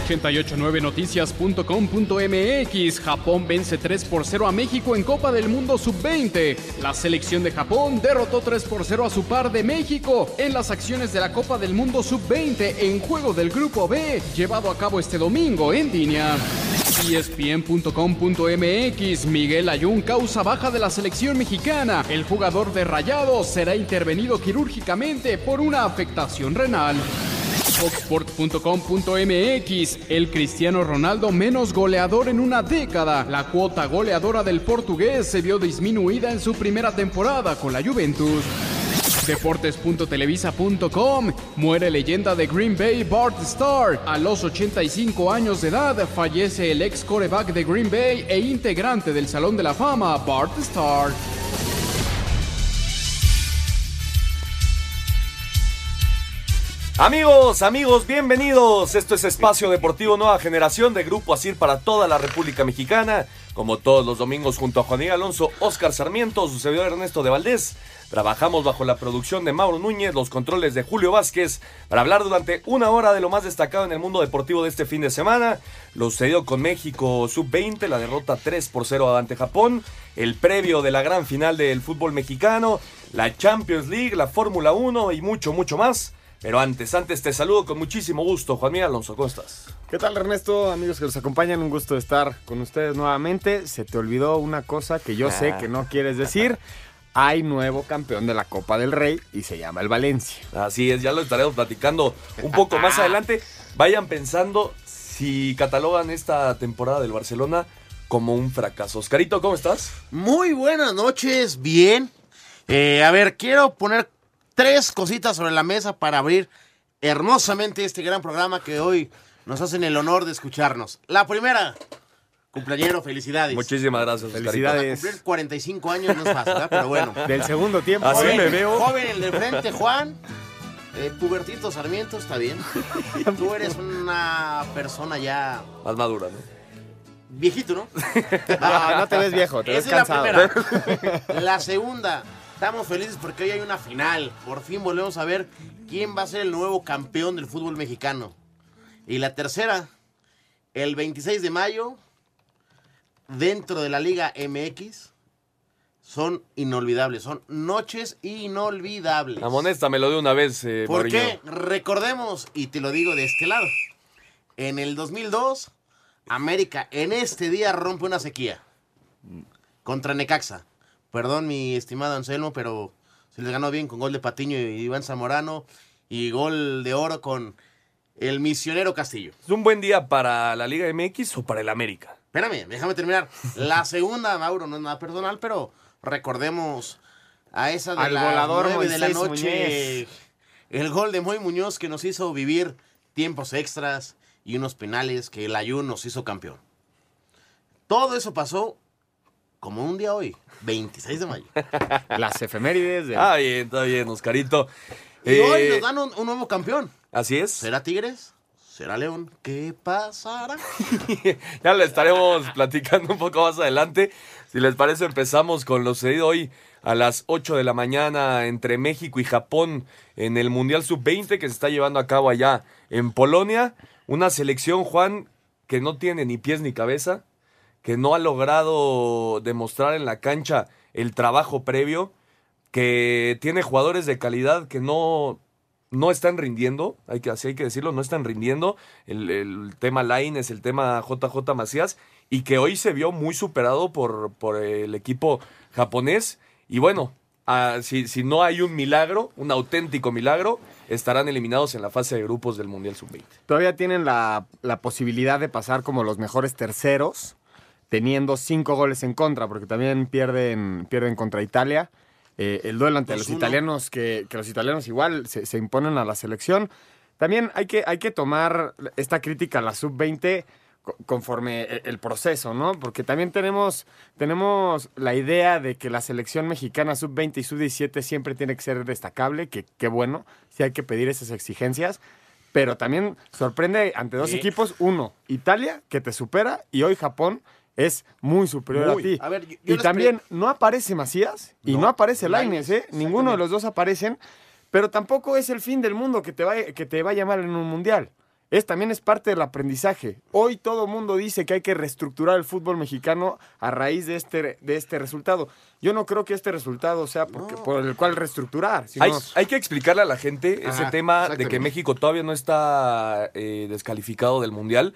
889noticias.com.mx Japón vence 3 por 0 a México en Copa del Mundo Sub-20. La selección de Japón derrotó 3 por 0 a su par de México en las acciones de la Copa del Mundo Sub-20 en juego del Grupo B, llevado a cabo este domingo en línea. ESPN.com.mx Miguel Ayun causa baja de la selección mexicana. El jugador de Rayados será intervenido quirúrgicamente por una afectación renal. Foxsport.com.mx El Cristiano Ronaldo menos goleador en una década. La cuota goleadora del portugués se vio disminuida en su primera temporada con la Juventus. Deportes.televisa.com Muere leyenda de Green Bay Bart Starr. A los 85 años de edad fallece el ex coreback de Green Bay e integrante del Salón de la Fama, Bart Starr. Amigos, amigos, bienvenidos. Esto es Espacio Deportivo Nueva Generación de Grupo Asir para toda la República Mexicana. Como todos los domingos junto a Juan Alonso, Oscar Sarmiento, su Ernesto de Valdés. Trabajamos bajo la producción de Mauro Núñez, los controles de Julio Vázquez, para hablar durante una hora de lo más destacado en el mundo deportivo de este fin de semana. Lo sucedido con México Sub-20, la derrota 3 por 0 ante Japón, el previo de la gran final del fútbol mexicano, la Champions League, la Fórmula 1 y mucho, mucho más. Pero antes, antes te saludo con muchísimo gusto, Juan Miguel Alonso, ¿cómo estás? ¿Qué tal Ernesto? Amigos que nos acompañan, un gusto estar con ustedes nuevamente. Se te olvidó una cosa que yo sé que no quieres decir. Hay nuevo campeón de la Copa del Rey y se llama el Valencia. Así es, ya lo estaremos platicando un poco más adelante. Vayan pensando si catalogan esta temporada del Barcelona como un fracaso. Oscarito, ¿cómo estás? Muy buenas noches, bien. Eh, a ver, quiero poner tres cositas sobre la mesa para abrir hermosamente este gran programa que hoy nos hacen el honor de escucharnos. La primera, cumpleañero, felicidades. Muchísimas gracias. Felicidades. Cumplir 45 años no es fácil, ¿verdad? pero bueno. Del segundo tiempo. Así ¿eh? me veo. Joven el de frente, Juan. Eh, pubertito Sarmiento, está bien. Tú eres una persona ya Más madura, ¿no? viejito, ¿no? No, no te ves viejo, te ves Esa es cansado. la primera. La segunda, estamos felices porque hoy hay una final. Por fin volvemos a ver quién va a ser el nuevo campeón del fútbol mexicano. Y la tercera, el 26 de mayo, dentro de la Liga MX, son inolvidables. Son noches inolvidables. Amonéstamelo de una vez, eh, ¿Por Mourinho. qué? Recordemos, y te lo digo de este lado, en el 2002, América en este día rompe una sequía contra Necaxa. Perdón, mi estimado Anselmo, pero se les ganó bien con gol de Patiño y Iván Zamorano y gol de oro con el misionero Castillo. ¿Es un buen día para la Liga MX o para el América? Espérame, déjame terminar. La segunda, Mauro, no es nada personal, pero recordemos a esa de Al volador nueve de la noche. Muñez. El gol de Moy Muñoz que nos hizo vivir tiempos extras y unos penales que el Ayun nos hizo campeón. Todo eso pasó como un día hoy, 26 de mayo. Las efemérides de... Ah, bien, está bien, Oscarito. Y Eh, hoy nos dan un, un nuevo campeón. Así es. ¿Será Tigres? ¿Será León? ¿Qué pasará? Ya le estaremos platicando un poco más adelante. Si les parece, empezamos con lo sucedido hoy a las 8 de la mañana entre México y Japón en el Mundial Sub-20 que se está llevando a cabo allá en Polonia. Una selección, Juan, que no tiene ni pies ni cabeza, que no ha logrado demostrar en la cancha el trabajo previo, que tiene jugadores de calidad que no, no están rindiendo, hay que, así hay que decirlo, no están rindiendo. El, el tema Line es el tema JJ Macías y que hoy se vio muy superado por, por el equipo japonés. Y bueno, ah, si, si no hay un milagro, un auténtico milagro, estarán eliminados en la fase de grupos del Mundial Sub-20. Todavía tienen la, la posibilidad de pasar como los mejores terceros, teniendo cinco goles en contra, porque también pierden, pierden contra Italia. Eh, el duelo ante los 2-1. italianos, que, que los italianos igual se, se imponen a la selección. También hay que, hay que tomar esta crítica a la sub-20 co- conforme e- el proceso, ¿no? Porque también tenemos, tenemos la idea de que la selección mexicana sub-20 y sub-17 siempre tiene que ser destacable, que qué bueno, sí hay que pedir esas exigencias, pero también sorprende ante dos equipos, uno, Italia, que te supera, y hoy Japón es muy superior Muy. a ti. A ver, yo- yo y también pre- no aparece Macías y no, No, aparece Lainez, Laines, ¿eh? Ninguno de los dos aparecen, pero tampoco es el fin del mundo que te va, que te va a llamar en un mundial. Es, también es parte del aprendizaje. Hoy todo mundo dice que hay que reestructurar el fútbol mexicano a raíz de este, de este resultado. Yo no creo que este resultado sea porque, por el cual reestructurar. sino- Hay, hay que explicarle a la gente ese tema de que México todavía no está eh, descalificado del Mundial.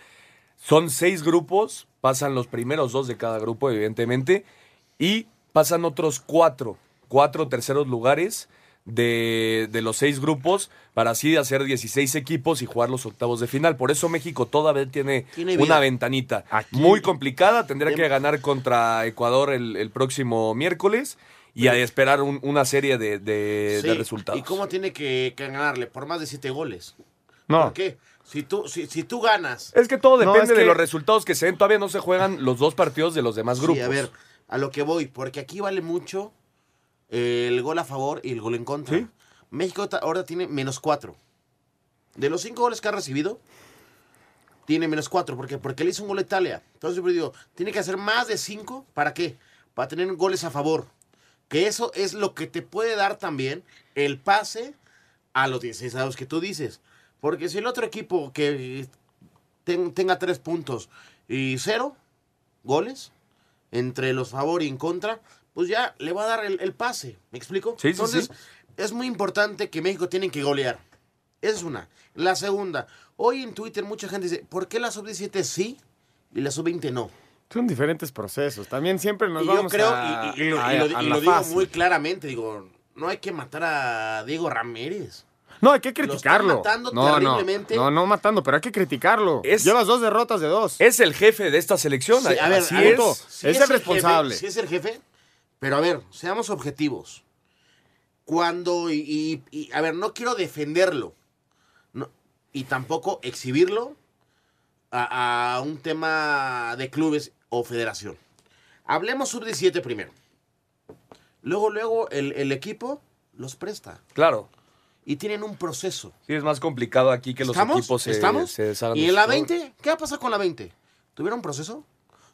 Son seis grupos, pasan los primeros dos de cada grupo, evidentemente, y pasan otros cuatro, cuatro terceros lugares de, de los seis grupos para así hacer 16 equipos y jugar los octavos de final. Por eso México todavía tiene, una ventanita Aquí- muy complicada. Tendrá que ganar contra Ecuador el, el próximo miércoles y a esperar un- una serie de, de- Sí, de resultados. ¿Y cómo tiene que, que ganarle? Por más de siete goles. no. ¿Por qué? Si tú, si, si tú ganas. Es que todo No, depende de los resultados que se den. Todavía no se juegan los dos partidos de los demás grupos. Sí, a ver, a lo que voy, porque aquí vale mucho el gol a favor y el gol en contra. Sí. México ahora tiene menos cuatro. De los cinco goles que ha recibido, tiene menos cuatro. ¿Por qué? Porque le hizo un gol a Italia. Entonces yo digo, tiene que hacer más de cinco. ¿Para qué? Para tener goles a favor. Que eso es lo que te puede dar también el pase a los 16 avos que tú dices. Porque si el otro equipo que ten- tenga tres puntos y cero goles entre los favor y en contra, pues ya le va a dar el, el pase. ¿Me explico? Sí, sí, Entonces, sí. es muy importante que México tiene que golear. Esa es una. La segunda, hoy en Twitter mucha gente dice, ¿por qué la sub-17 sí y la sub-20 no? Son diferentes procesos. También siempre nos y yo vamos creo, a, y, y- y lo, a- lo- y lo digo muy claramente, digo, no hay que matar a Diego Ramírez. No, hay que Lo criticarlo. matando no, no, terriblemente. no, no matando, pero hay que criticarlo. Es- Llevas dos derrotas de dos. Es el jefe de esta selección. Sí, a ver, así a ver, es. es el responsable. Sí es el jefe, pero a ver, seamos objetivos. Cuando, y, y- y, a ver, no quiero defenderlo no, y tampoco exhibirlo a, a un tema de clubes o federación. Hablemos sub-17 primero. Luego, luego, el, el equipo los presta Claro. Y tienen un proceso. Sí, es más complicado aquí que los ¿Estamos? equipos se, ¿Estamos? se ¿Y en la su- 20? ¿Qué va a pasar con la 20? ¿Tuvieron proceso?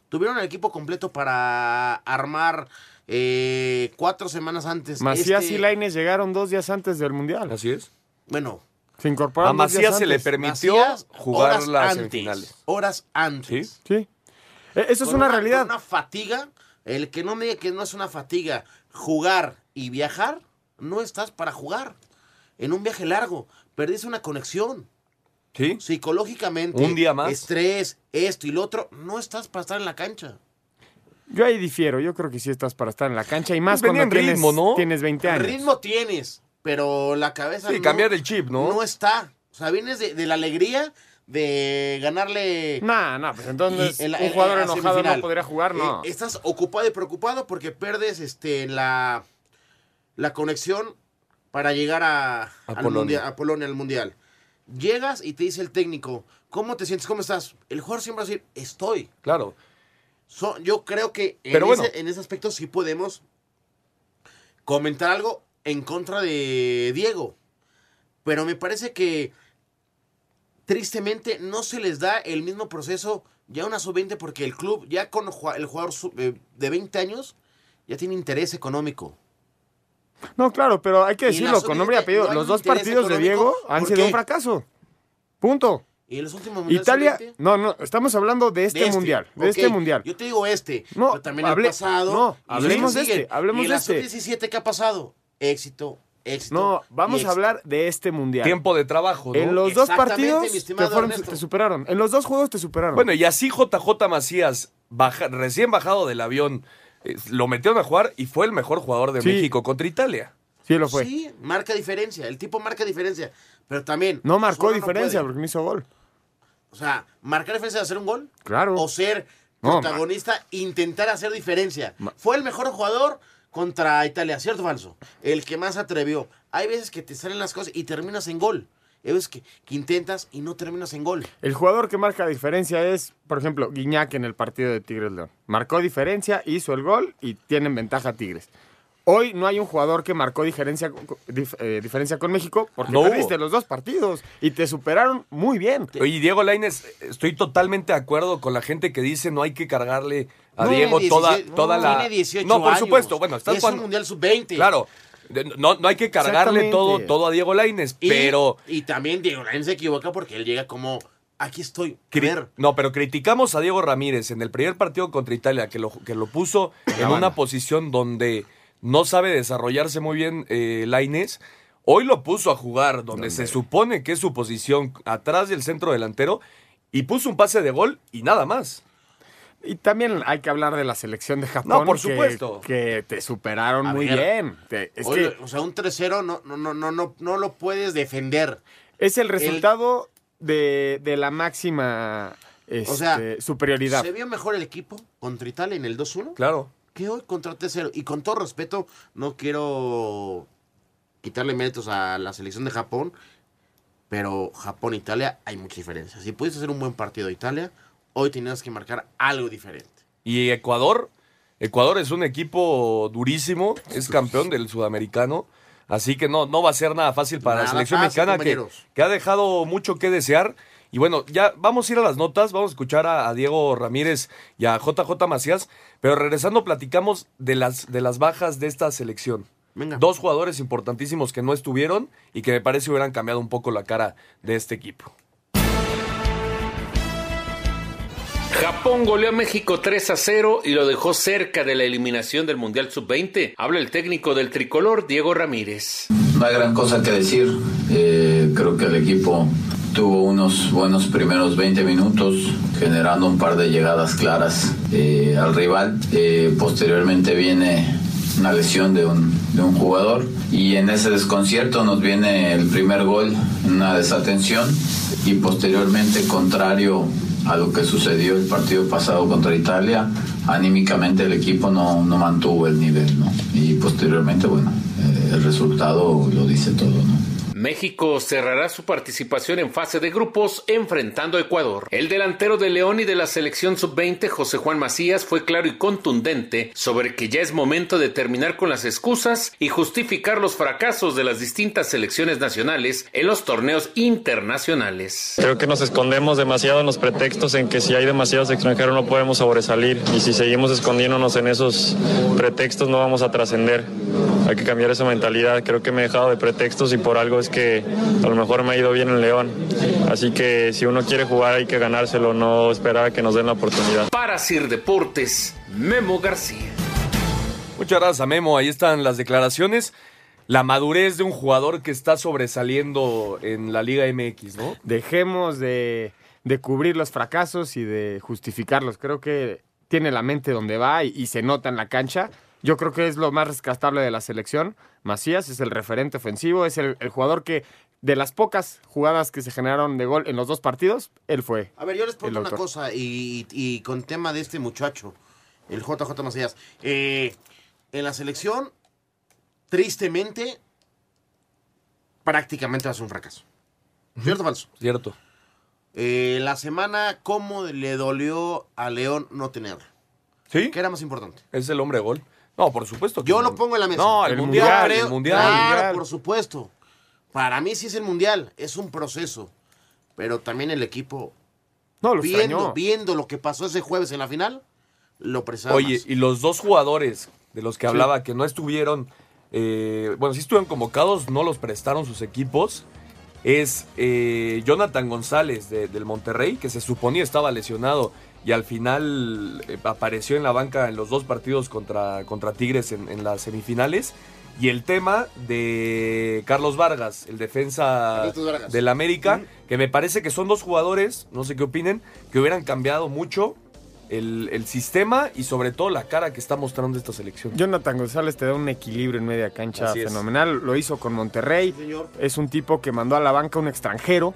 ¿Tuvieron el equipo completo para armar eh, cuatro semanas antes? Macías este- y Laines llegaron dos días antes del Mundial. Así es. Bueno, Se A incorporaron días Macías se le permitió Macías, jugar horas las antes, semifinales. Horas antes. ¿Sí? Sí. Eh, Eso es Con una, realidad. una fatiga. El que no me diga que no es una fatiga jugar y viajar, no estás para jugar. En un viaje largo, perdiste una conexión. ¿Sí? Psicológicamente, Un día más. estrés, esto y lo otro, no estás para estar en la cancha. Yo ahí difiero. Yo creo que sí estás para estar en la cancha y más Pues venía cuando en tienes, ritmo, ¿no? tienes 20 años. Ritmo tienes, pero la cabeza Sí, no, cambiar el chip, ¿no? no está. O sea, vienes de, de la alegría de ganarle No, no, pues entonces y en la- un jugador enojado no podría jugar, no. Eh, estás ocupado y preocupado porque perdes este la, la conexión para llegar a, al Polonia. mundial, a Polonia al mundial. Llegas y te dice el técnico, ¿cómo te sientes? ¿Cómo estás? El jugador siempre va a decir, estoy. Claro. So- yo creo que en, Pero bueno. ese, en ese aspecto sí podemos comentar algo en contra de Diego. Pero me parece que tristemente no se les da el mismo proceso ya una sub-20 porque el club ya con el jugador eh, de 20 años ya tiene interés económico. No, claro, pero hay que decirlo con nombre y sub-20 apellido. no Los dos partidos de. Diego han ¿Por sido qué? un fracaso. Punto. Y en los últimos mundiales Italia, sub-20, no, no, estamos hablando de este, de mundial, de este mundial. Yo te digo este, No, pero también hable- el pasado. no, hablemos de este, hablemos y de este. sub-17 ¿qué ha pasado? Éxito, éxito. No, vamos a hablar de este mundial. Tiempo de trabajo, ¿no? En los dos partidos te, fueron- superaron. En los dos juegos te superaron. Bueno, y así JJ Macías, baja- recién bajado del avión, lo metieron a jugar y fue el mejor jugador de Sí. México contra Italia. Sí, lo fue. Sí, marca diferencia. El tipo marca diferencia. Pero también. No marcó diferencia porque no hizo gol. O sea, marcar diferencia de hacer un gol. Claro. O ser No, protagonista, intentar hacer diferencia. Fue el mejor jugador contra Italia, ¿cierto o falso? El que más atrevió. Hay veces que te salen las cosas y terminas en gol. Hay veces que, que intentas y no terminas en gol. El jugador que marca diferencia es, por ejemplo, Guiñac en el partido de Tigres León. Marcó diferencia, hizo el gol y tienen ventaja Tigres. Hoy no hay un jugador que marcó diferencia, dif- eh, diferencia con México porque No hubo. perdiste los dos partidos y te superaron muy bien. Oye, Diego Lainez, estoy totalmente de acuerdo con la gente que dice no hay que cargarle a No, Diego toda, 17 toda no, la... tiene 18 no, por años. supuesto. Bueno, estás Es jugando- un Mundial Sub-20. Claro. No, no hay que cargarle todo, todo a Diego Lainez, Y, pero... y también Diego Lainez se equivoca porque él llega como, aquí estoy. A Cri- ver, No, pero criticamos a Diego Ramírez en el primer partido contra Italia, que lo, que lo puso en banda. una posición donde no sabe desarrollarse muy bien eh, Lainez. Hoy lo puso a jugar donde se supone que es su posición, atrás del centro delantero, y puso un pase de gol y nada más. Y también hay que hablar de la selección de Japón. No, por supuesto. Que, te superaron A muy ver. bien. Te- es oye, que o sea, un 3-0 no, no, no, no, no, no lo puedes defender. es el resultado de, de la máxima este, O sea, superioridad. ¿Se vio mejor el equipo contra Italia en el 2-1? Claro. Que hoy contra 3-0. Y con todo respeto, no quiero quitarle méritos a la selección de Japón, pero Japón-Italia hay mucha diferencia. Si pudiste hacer un buen partido de Italia, hoy tenías que marcar algo diferente. Y Ecuador, Ecuador es un equipo durísimo, es campeón del sudamericano, así que no, no va a ser nada fácil para la selección fácil, mexicana que, ha dejado mucho que desear. Y bueno, ya vamos a ir a las notas, vamos a escuchar a, a Diego Ramírez y a JJ Macías, pero regresando platicamos de las, de las bajas de esta selección. Venga. Dos jugadores importantísimos que no estuvieron y que me parece hubieran cambiado un poco la cara de este equipo. Japón goleó a México 3 a 0 y lo dejó cerca de la eliminación del Mundial Sub-20. Habla el técnico del tricolor, Diego Ramírez. No hay gran cosa que decir. Eh, creo que el equipo tuvo unos buenos primeros 20 minutos generando un par de llegadas claras eh, al rival. Eh, posteriormente viene una lesión de un, de un jugador y en ese desconcierto nos viene el primer gol, una desatención y posteriormente contrario a lo que sucedió el partido pasado contra Italia, anímicamente el equipo no, no mantuvo el nivel, ¿no? Y posteriormente, bueno, eh, el resultado lo dice todo, ¿no? México cerrará su participación en fase de grupos enfrentando a Ecuador. El delantero de León y de la selección sub-20, José Juan Macías, fue claro y contundente sobre que ya es momento de terminar con las excusas y justificar los fracasos de las distintas selecciones nacionales en los torneos internacionales. Creo que nos escondemos demasiado en los pretextos en que si hay demasiados extranjeros no podemos sobresalir y si seguimos escondiéndonos en esos pretextos no vamos a trascender. Hay que cambiar esa mentalidad. Creo que me he dejado de pretextos y por algo es que a lo mejor me ha ido bien en León. Así que si uno quiere jugar hay que ganárselo, no esperar a que nos den la oportunidad. Para Sir Deportes, Memo García. Muchas gracias a Memo, ahí están las declaraciones. La madurez de un jugador que está sobresaliendo en la Liga MX, ¿no? Dejemos de, de cubrir los fracasos y de justificarlos. Creo que tiene la mente donde va y, y se nota en la cancha. Yo creo que es lo más rescatable de la selección. Macías es el referente ofensivo, es el, el jugador que de las pocas jugadas que se generaron de gol en los dos partidos, él fue. A ver, yo les pregunto una cosa y, y con tema de este muchacho, el JJ Macías. Eh, en la selección, tristemente, prácticamente va a ser un fracaso. ¿Cierto o falso? Cierto. Eh, la semana, ¿cómo le dolió a León no tenerlo? ¿Sí? ¿Qué era más importante? Es el hombre gol. No, por supuesto. que Yo no. lo pongo en la mesa. No, el, mundial, creo- el mundial. Claro, por supuesto. Para mí sí es el mundial, es un proceso. Pero también el equipo, No, lo viendo, extrañó. viendo lo que pasó ese jueves en la final, lo precisaba Oye, más. y los dos jugadores de los que hablaba que no estuvieron, eh, bueno, sí estuvieron convocados, no los prestaron sus equipos, es eh, Jonathan González de- del Monterrey, que se suponía estaba lesionado y al final eh, apareció en la banca en los dos partidos contra, contra Tigres en, en las semifinales. Y el tema de Carlos Vargas, el defensa Vargas. del América, que me parece que son dos jugadores, no sé qué opinen, que hubieran cambiado mucho el, el sistema y sobre todo la cara que está mostrando esta selección. Jonathan González te da un equilibrio en media cancha Así es. fenomenal. Lo hizo con Monterrey. Es un tipo que mandó a la banca un extranjero.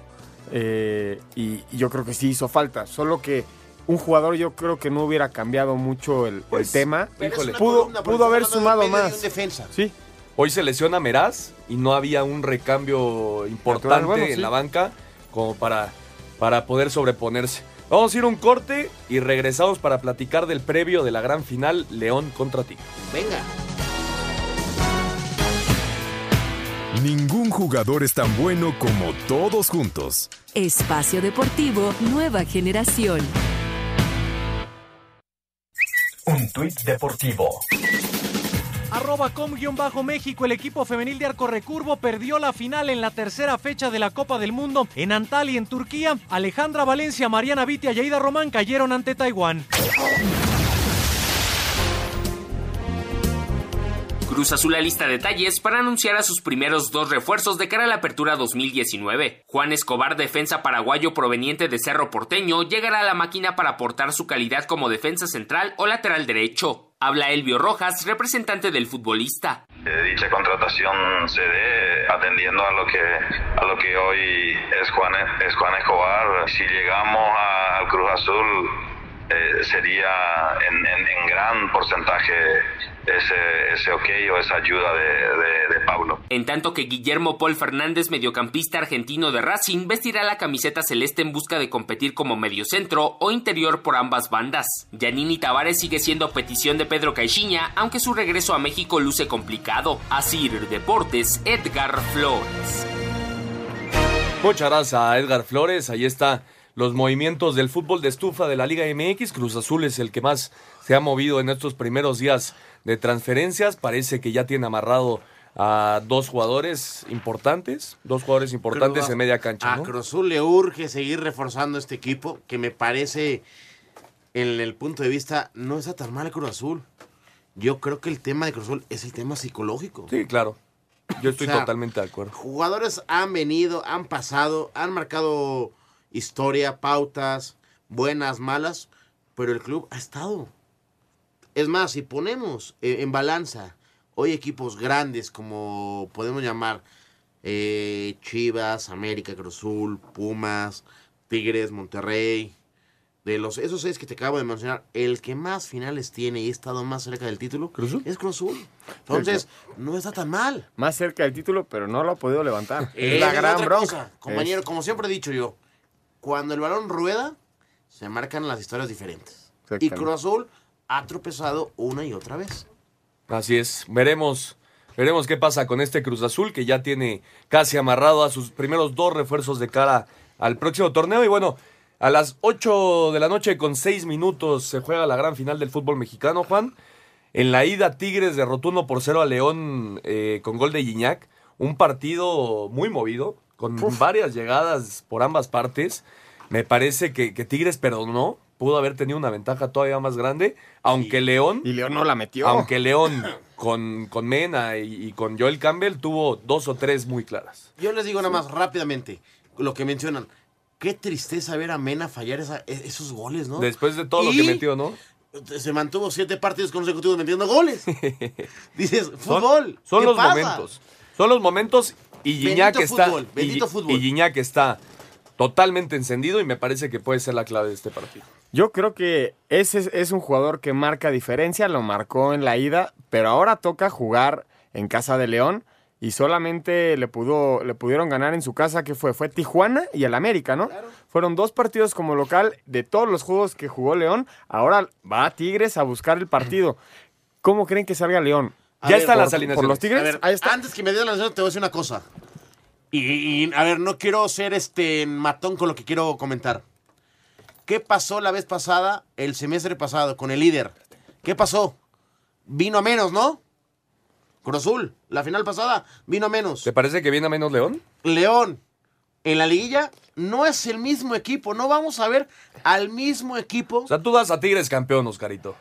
eh, y, y yo creo que sí hizo falta. Solo que un jugador yo creo que no hubiera cambiado mucho el, el tema. Pero es una Pudo, columna, pudo haber sumado más. defensa. Sí. Hoy se lesiona Meraz y no había un recambio importante bueno, en sí. la banca como para, para poder sobreponerse. Vamos a ir a un corte y regresamos para platicar del previo de la gran final León contra Tigres. Venga. Ningún jugador es tan bueno como todos juntos. Espacio Deportivo Nueva Generación. Un tuit deportivo. Arroba com-méxico, el equipo femenil de Arco Recurvo perdió la final en la tercera fecha de la Copa del Mundo en Antalya, en Turquía. Alejandra Valencia, Mariana Vitia y Aida Román cayeron ante Taiwán. Cruz Azul lista detalles para anunciar a sus primeros dos refuerzos de cara a la apertura 2019. Juan Escobar, defensa paraguayo proveniente de Cerro Porteño, llegará a la máquina para aportar su calidad como defensa central o lateral derecho. Habla Elvio Rojas, representante del futbolista. Eh, dicha contratación se dé atendiendo a lo que a lo que hoy es Juan es Juan Escobar. Si llegamos al Cruz Azul eh, sería en, en- en gran porcentaje ese, ese ok o esa ayuda de, de- de Pablo. En tanto que Guillermo Paul Fernández, mediocampista argentino de Racing, vestirá la camiseta celeste en busca de competir como mediocentro o interior por ambas bandas. Yanini Tavares sigue siendo petición de Pedro Caixinha, aunque su regreso a México luce complicado. Asir Deportes, Edgar Flores. Muchas gracias a Edgar Flores. Ahí está los movimientos del fútbol de estufa de la Liga MX. Cruz Azul es el que más se ha movido en estos primeros días de transferencias. Parece que ya tiene amarrado a dos jugadores importantes, dos jugadores importantes Cruz- en media cancha. A ¿no? Cruz Azul le urge seguir reforzando este equipo, que me parece, en el punto de vista, no está tan mal Cruz Azul. Yo creo que el tema de Cruz Azul es el tema psicológico. Sí, claro. Yo estoy O sea, totalmente de acuerdo. Jugadores han venido, han pasado, han marcado historia, pautas, buenas, malas, pero el club ha estado. Es más, si ponemos eh, en balanza hoy equipos grandes como podemos llamar eh, Chivas, América, Cruz Azul, Pumas, Tigres, Monterrey, de los esos seis que te acabo de mencionar, el que más finales tiene y ha estado más cerca del título es Cruz Azul. Entonces, no está tan mal. Más cerca del título, pero no lo ha podido levantar. Eh, es la gran cosa, bronca. compañero, Es- como siempre he dicho yo, cuando el balón rueda, se marcan las historias diferentes. Y. Cruz Azul ha tropezado una y otra vez. Así es. Veremos, veremos qué pasa con este Cruz Azul que ya tiene casi amarrado a sus primeros dos refuerzos de cara al próximo torneo. Y bueno, a las 8 de la noche con 6 minutos se juega la gran final del fútbol mexicano, Juan. En la ida, Tigres derrotó 1 por 0 a León eh, con gol de Guiñac. Un partido muy movido, con varias llegadas por ambas partes. Me parece que, que Tigres perdonó. Pudo haber tenido una ventaja todavía más grande. Aunque León. Y León no la metió. Aunque León con, con Mena y, y con Joel Campbell tuvo dos o tres muy claras. Yo les digo nada más rápidamente lo que mencionan. Qué tristeza ver a Mena fallar esa- e- esos goles, ¿no? Después de todo lo que metió, ¿no? Se mantuvo siete partidos consecutivos metiendo goles. Dices, fútbol. Son ¿qué los pasa? momentos. Son los momentos y Bendito Gignac está. fútbol, y- bendito fútbol. Y Gignac está totalmente encendido y me parece que puede ser la clave de este partido. Yo creo que ese es, un jugador que marca diferencia, lo marcó en la ida, pero ahora toca jugar en casa de León y solamente le pudo le pudieron ganar en su casa que fue fue Tijuana y el América, ¿no? Fueron dos partidos como local de todos los juegos que jugó León. Ahora va a Tigres a buscar el partido. ¿Cómo creen que salga León? A ver, por- por los Tigres. A ver, antes que me des la nación, te voy a decir una cosa. Y, y, a ver, no quiero ser este matón con lo que quiero comentar. ¿Qué pasó la vez pasada, el semestre pasado, con el líder? ¿Qué pasó? Vino a menos, ¿no? Cruz Azul, la final pasada, vino a menos. ¿Te parece que viene a menos León? León, en la liguilla, no es el mismo equipo. No vamos a ver al mismo equipo. O sea, tú das a Tigres campeón, Oscarito.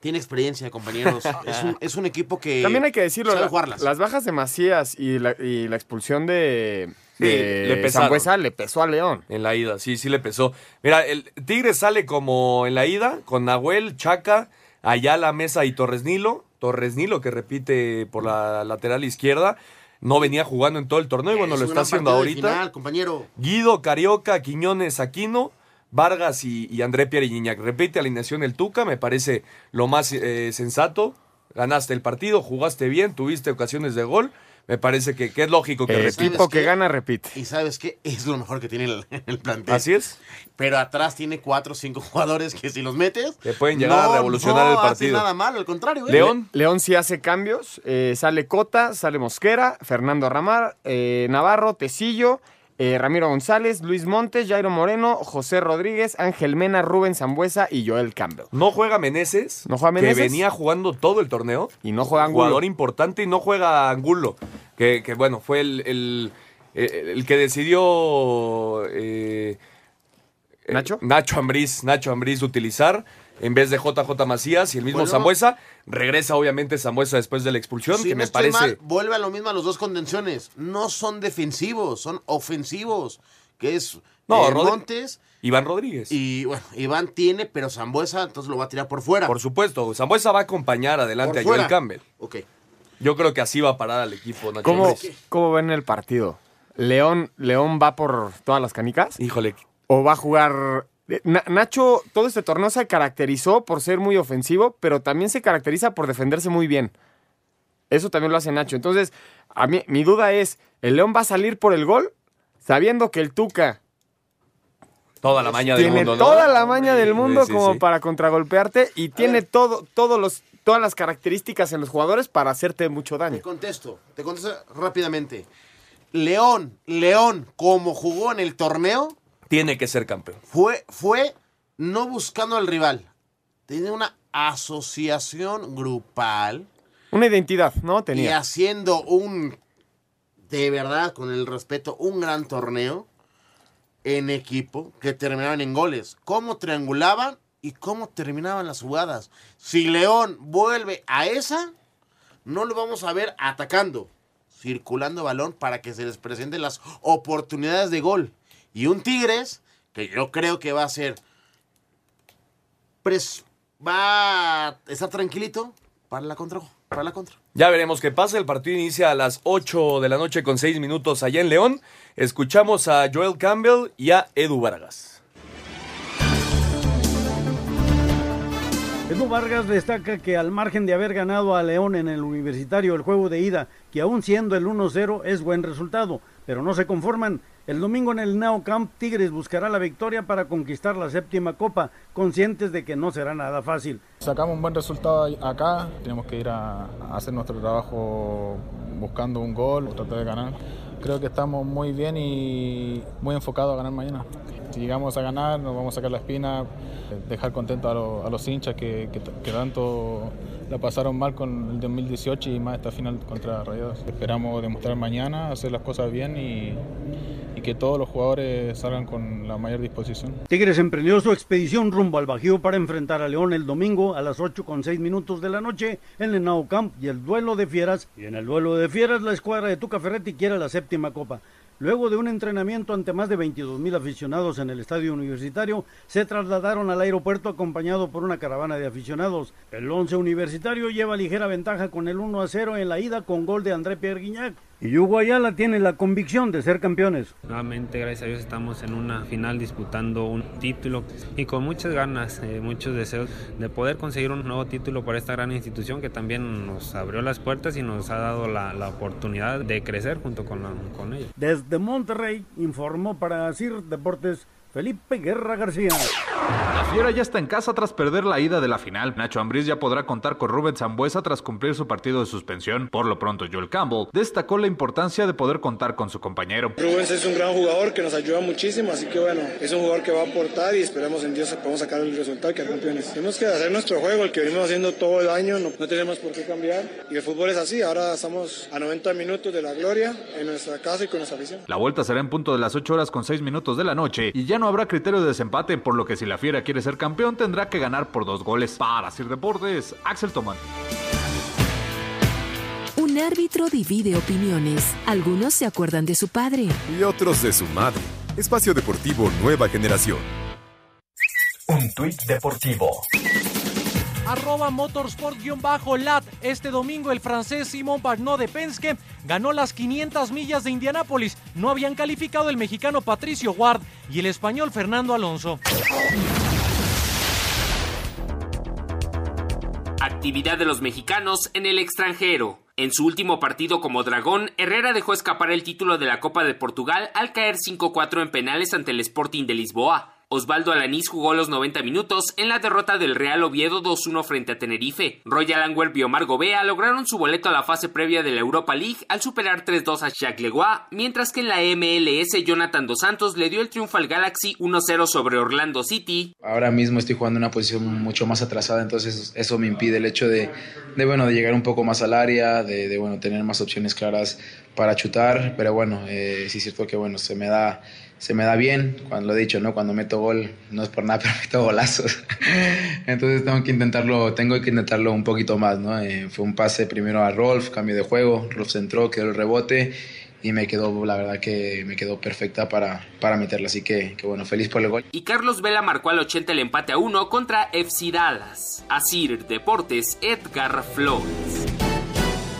Tiene experiencia, compañeros. es, un, es un equipo que. También hay que decirlo, sabe la- jugarlas. las bajas de Macías y la, y la expulsión de, de le pesaron. Le pesó a León. En la ida, sí, sí le pesó. Mira, el Tigre sale como en la ida, con Nahuel, Chaca, Ayala, Mesa y Torres Nilo. Torres Nilo que repite por la lateral izquierda. No venía jugando en todo el torneo y bueno, Es lo está haciendo ahorita. final, compañero. Guido, Carioca, Quiñones, Aquino, Vargas y, y André Pierre. Repite alineación el Tuca, me parece lo más eh, sensato. Ganaste el partido, jugaste bien, tuviste ocasiones de gol. Me parece que, que es lógico que repita. Equipo que gana, repite. Y sabes qué? Es lo mejor que tiene el, el plantel. Así es. Pero atrás tiene cuatro o cinco jugadores que si los metes... Que pueden llegar a no- revolucionar no el partido. nada malo, al contrario. ¿eh? Le- León sí hace cambios. eh, sale Cota, sale Mosquera, Fernando Ramar, eh, Navarro, Tecillo, eh, Ramiro González, Luis Montes, Jairo Moreno, José Rodríguez, Ángel Mena, Rubén Zambuesa y Joel Campbell. No juega Meneses, No juega Meneses. que venía jugando todo el torneo. Y no juega Angulo. Jugador importante y no juega Angulo. Que, que, bueno, fue el, el, el- el que decidió eh, eh, ¿Nacho? Nacho Ambriz, Nacho Ambriz utilizar en vez de JJ Macías y el mismo Bueno. Zambuesa. Regresa obviamente Zambuesa después de la expulsión, Si que no me estoy parece... mal, vuelve a lo mismo a los dos contenciones. No son defensivos, son ofensivos. Que es No, eh, Montes Iván Rodríguez. y bueno, Iván tiene, pero Zambuesa entonces lo va a tirar por fuera. Por supuesto, Zambuesa va a acompañar adelante Por a Joel. Campbell. Ok. Yo creo que así va a parar al equipo Nacho ¿Cómo. ¿Cómo ven el partido? ¿León, ¿León va por todas las canicas? Híjole, ¿O va a jugar...? Na- Nacho, todo este torneo se caracterizó por ser muy ofensivo, pero también se caracteriza por defenderse muy bien. Eso también lo hace Nacho. Entonces, a mí, mi duda es, ¿el León va a salir por el gol? Sabiendo que el Tuca toda la maña del tiene mundo, ¿no? toda la maña del mundo Sí, sí, como sí. para contragolpearte y tiene todo, todos los, todas las características en los jugadores para hacerte mucho Te daño. contesto, te contesto rápidamente. León, León, como jugó en el torneo, Tiene que ser campeón. fue, fue no buscando al rival. Tiene una asociación grupal Una identidad, ¿no? y Tenía. haciendo un, de verdad, con el respeto, un gran torneo en equipo que terminaban en goles. Cómo triangulaban y cómo terminaban las jugadas. Si León vuelve a esa, no lo vamos a ver atacando, circulando balón para que se les presenten las oportunidades de gol. Y un Tigres, que yo creo que va a ser, pres- va a estar tranquilito para la contra. Para la contra. Ya veremos qué pasa. El partido inicia a las 8 de la noche con 6 minutos allá en León. Escuchamos a Joel Campbell y a Edu Vargas. Edu Vargas destaca que al margen de haber ganado a León en el universitario el juego de ida, que aún siendo el 1-0 es buen resultado, pero no se conforman. El domingo en el Nao Camp Tigres buscará la victoria para conquistar la séptima copa, conscientes de que no será nada fácil. Sacamos un buen resultado acá, tenemos que ir a, hacer nuestro trabajo buscando un gol, tratar de ganar. Creo que estamos muy bien y muy enfocados a ganar mañana. Si llegamos a ganar, nos vamos a sacar la espina, dejar contentos a, los- hinchas que tanto la pasaron mal con el 2018 y más esta final contra Rayados. Esperamos demostrar mañana, hacer las cosas bien y, y que todos los jugadores salgan con la mayor disposición. Tigres emprendió su expedición rumbo al Bajío para enfrentar a León el domingo a las 8 con 6 minutos de la noche en el Nao Camp y el duelo de fieras. Y en el duelo de fieras la escuadra de Tuca Ferretti quiere la séptima copa. Luego de un entrenamiento ante más de 22 mil aficionados en el estadio universitario, se trasladaron al aeropuerto acompañado por una caravana de aficionados. El once universitario lleva ligera ventaja con el 1 a 0 en la ida con gol de André Pierre Guignac. Y Hugo Ayala tiene la convicción de ser campeones. Nuevamente, gracias a Dios, estamos en una final disputando un título y con muchas ganas, eh, muchos deseos de poder conseguir un nuevo título para esta gran institución que también nos abrió las puertas y nos ha dado la, la oportunidad de crecer junto con, la- con ella. Desde Monterrey informó para CIR Deportes Felipe Guerra García. La Fiera ya está en casa tras perder la ida de la final. Nacho Ambriz ya podrá contar con Rubén Zambuesa tras cumplir su partido de suspensión. Por lo pronto, Joel Campbell destacó la importancia de poder contar con su compañero. Rubens es un gran jugador que nos ayuda muchísimo, así que bueno, es un jugador que va a aportar y esperemos en Dios que podamos sacar el resultado quedar campeones. Tenemos que hacer nuestro juego, el que venimos haciendo todo el año, no, no tenemos por qué cambiar. Y el fútbol es así, ahora estamos a 90 minutos de la gloria en nuestra casa y con nuestra afición. La vuelta será en punto de las 8 horas con 6 minutos de la noche y ya no habrá criterio de desempate, por lo que si la Fiera quiere ser campeón tendrá que ganar por dos goles. Para Sir Deportes, Axel Tomán. El árbitro divide opiniones. Algunos se acuerdan de su padre. Y otros de su madre. Espacio Deportivo Nueva Generación. Un tuit deportivo. Arroba motorsport-lat. Este domingo el francés Simon Pagnot de Penske ganó las 500 millas de Indianápolis. No habían calificado el mexicano Patricio Ward y el español Fernando Alonso. Actividad de los mexicanos en el extranjero. En su último partido como Dragón, Herrera dejó escapar el título de la Copa de Portugal al caer 5-4 en penales ante el Sporting de Lisboa. Osvaldo Alanís jugó los 90 minutos en la derrota del Real Oviedo 2-1 frente a Tenerife. Royal Antwerp y Omar Gobea lograron su boleto a la fase previa de la Europa League al superar 3-2 a Jacques Legois, mientras que en la MLS Jonathan Dos Santos le dio el triunfo al Galaxy 1-0 sobre Orlando City. Ahora mismo estoy jugando en una posición mucho más atrasada, entonces eso me impide el hecho de, de bueno, de llegar un poco más al área, de, de bueno, tener más opciones claras para chutar, pero bueno, eh, sí es cierto que bueno, se me da se me da bien, cuando lo he dicho, ¿no? Cuando meto gol, no es por nada, pero meto golazos. Entonces tengo que intentarlo, tengo que intentarlo un poquito más, ¿no? Eh, fue un pase primero a Rolf, cambio de juego, Rolf entró, quedó el rebote y me quedó, la verdad que me quedó perfecta para, para meterla, así que, que bueno, feliz por el gol. Y Carlos Vela marcó al 80 el empate a 1 contra FC Dallas. Asir Deportes, Edgar Flores.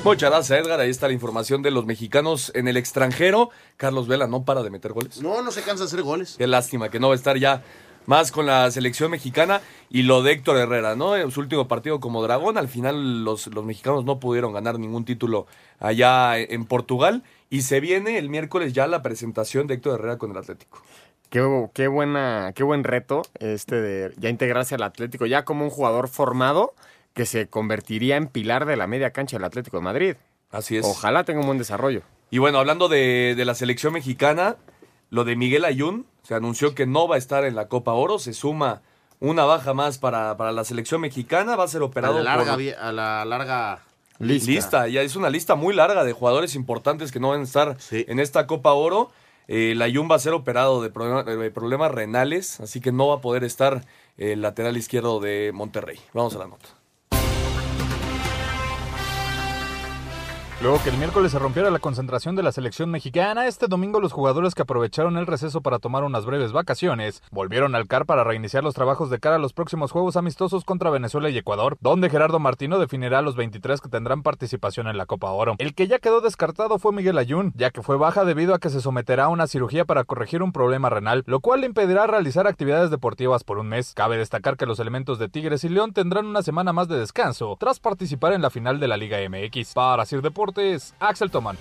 Muchas gracias, Edgar. Ahí está la información de los mexicanos en el extranjero. Carlos Vela no para de meter goles. No, no se cansa de hacer goles. Qué lástima que no va a estar ya más con la selección mexicana y lo de Héctor Herrera, ¿no? En su último partido como Dragón, al final los, los mexicanos no pudieron ganar ningún título allá en Portugal y se viene el miércoles ya la presentación de Héctor Herrera con el Atlético. Qué, qué, buena, qué buen reto este de ya integrarse al Atlético, ya como un jugador formado que se convertiría en pilar de la media cancha del Atlético de Madrid. Así es. Ojalá tenga un buen desarrollo. Y bueno, hablando de, de la selección mexicana, lo de Miguel Ayun, se anunció que no va a estar en la Copa Oro, se suma una baja más para, para la selección mexicana, va a ser operado a la larga, por... a la larga Lista. ya es una lista muy larga de jugadores importantes que no van a estar en esta Copa Oro. Eh, la va a ser operado de, problema- de problemas renales, así que no va a poder estar el lateral izquierdo de Monterrey. Vamos a la nota. Luego que el miércoles se rompiera la concentración de la selección mexicana, este domingo los jugadores que aprovecharon el receso para tomar unas breves vacaciones volvieron al CAR para reiniciar los trabajos de cara a los próximos juegos amistosos contra Venezuela y Ecuador, donde Gerardo Martino definirá a los 23 que tendrán participación en la Copa Oro. El que ya quedó descartado fue Miguel Ayun, ya que fue baja debido a que se someterá a una cirugía para corregir un problema renal, lo cual le impedirá realizar actividades deportivas por un mes. Cabe destacar que los elementos de Tigres y León tendrán una semana más de descanso tras participar en la final de la Liga MX. Para Sir Deportes, Axel Toman.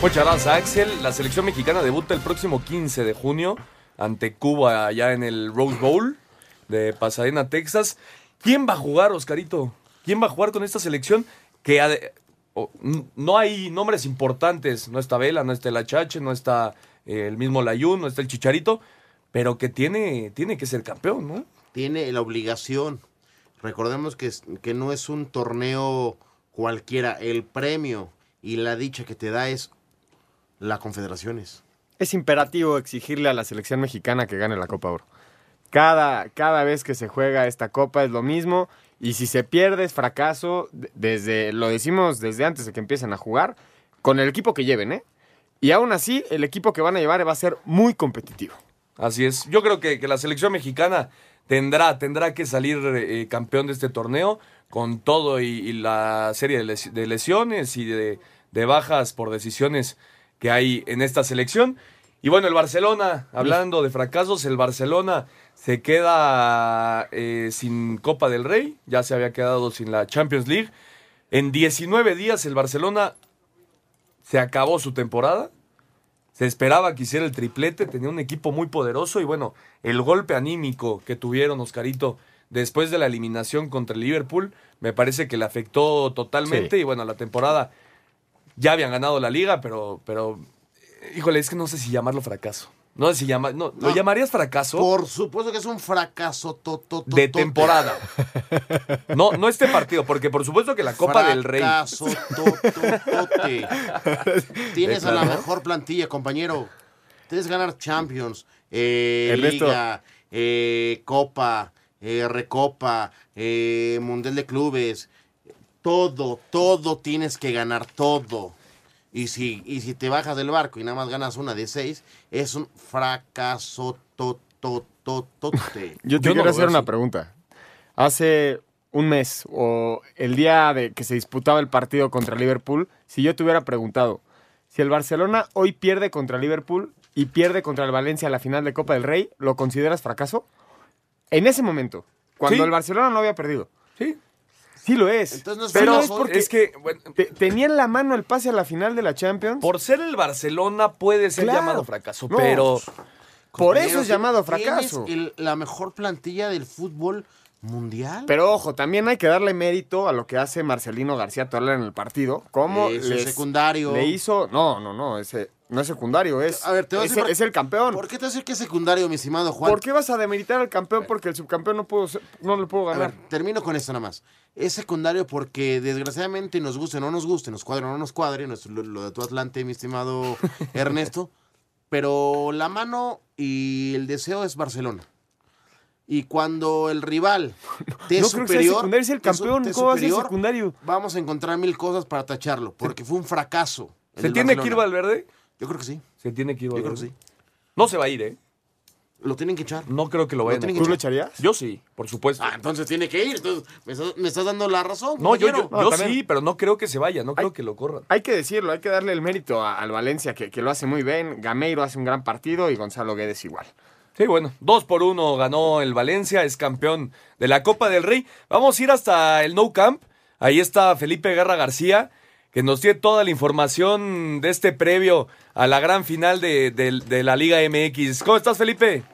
Muchas gracias, Axel. La selección mexicana debuta el próximo 15 de junio ante Cuba allá en el Rose Bowl de Pasadena, Texas. ¿Quién va a jugar, Oscarito? ¿Quién va a jugar con esta selección? Que no hay nombres importantes. No está Vela, no está el Achache, no está eh, el mismo Layun, no está el Chicharito, pero que tiene, tiene que ser campeón, ¿no? tiene la obligación. Recordemos que, que no es un torneo cualquiera. El premio y la dicha que te da es la Confederaciones. Es imperativo exigirle a la selección mexicana que gane la Copa Oro. Cada, cada vez que se juega esta copa es lo mismo y si se pierde es fracaso, de- desde, lo decimos desde antes de que empiecen a jugar, con el equipo que lleven, ¿eh? Y aún así, el equipo que van a llevar va a ser muy competitivo. Así es. Yo creo que, que la selección mexicana tendrá, tendrá que salir eh, campeón de este torneo con todo y, la serie de lesiones y de, de bajas por decisiones que hay en esta selección. Y bueno, el Barcelona, hablando de fracasos, el Barcelona se queda eh, sin Copa del Rey, ya se había quedado sin la Champions League. En 19 días el Barcelona se acabó su temporada. Se esperaba que hiciera el triplete, tenía un equipo muy poderoso y bueno, el golpe anímico que tuvieron Oscarito después de la eliminación contra el Liverpool me parece que le afectó totalmente Sí. y bueno, la temporada ya habían ganado la liga, pero pero híjole, es que no sé si llamarlo fracaso. No si llama, no, ¿lo No. llamarías fracaso? Por supuesto que es un fracaso totototote. de temporada. No, no este partido, porque por supuesto que la Copa del Rey. Fracaso. Tienes a la mejor plantilla, compañero. Tienes que ganar Champions, eh. Liga, eh, Copa, eh, Recopa, Mundial de Clubes. todo, todo tienes que ganar, todo. Y si, y si te bajas del barco y nada más ganas una de seis, es un fracaso totototote. Yo te quiero hacer una pregunta. Hace un mes o el día de que se disputaba el partido contra Liverpool, si yo te hubiera preguntado si el Barcelona hoy pierde contra Liverpool y pierde contra el Valencia en la final de Copa del Rey, ¿lo consideras fracaso? En ese momento, cuando Sí. el Barcelona no había perdido. Sí. Lo es. Entonces no es pero es porque Es que, bueno, te- tenía en la mano el pase a la final de la Champions. por ser el Barcelona puede ser Claro. llamado fracaso, No, pero Por eso es llamado fracaso. el- la mejor plantilla del fútbol mundial. Pero ojo, también hay que darle mérito a lo que hace Marcelino García Tola en el partido. Cómo es les- secundario. Le hizo. No, no, no. Ese, no es secundario, es. A ver, te voy a es, decir por- es el campeón. ¿Por qué te decir que es secundario, mi estimado Juan? ¿Por qué vas a demeritar al campeón porque el subcampeón no ser- no le pudo A ganar? ver, termino con esto nada más. Es secundario porque desgraciadamente nos guste o no nos guste, nos cuadre o no nos cuadre, no es lo, lo de tu Atlante, mi estimado Ernesto, pero la mano y el deseo es Barcelona. Y cuando el rival te es No creo que sea superior, secundario, es el campeón, te ¿cómo va a ser superior, secundario? Vamos a encontrar mil cosas para tacharlo, porque fue un fracaso. ¿se del tiene que ir. Valverde? Yo creo que sí, Se tiene que ir yo creo Valverde. que sí. No se va a ir, ¿eh? Lo tienen que echar. No creo que lo vayan a ¿Tú lo echar. echarías? Yo sí, por supuesto. Ah, entonces tiene que ir. Entonces, me, estás, me estás dando la razón. no, yo, yo. No, sí, pero no creo que se vaya, no creo que lo corran. Hay que decirlo, hay que darle el mérito al Valencia, que, que lo hace muy bien. Gameiro hace un gran partido y Gonzalo Guedes igual. Sí, bueno, dos por uno ganó el Valencia, es campeón de la Copa del Rey. Vamos a ir hasta el No Camp. Ahí está Felipe Guerra García, que nos tiene toda la información de este previo a la gran final de, de- de la Liga MX. ¿Cómo estás, Felipe?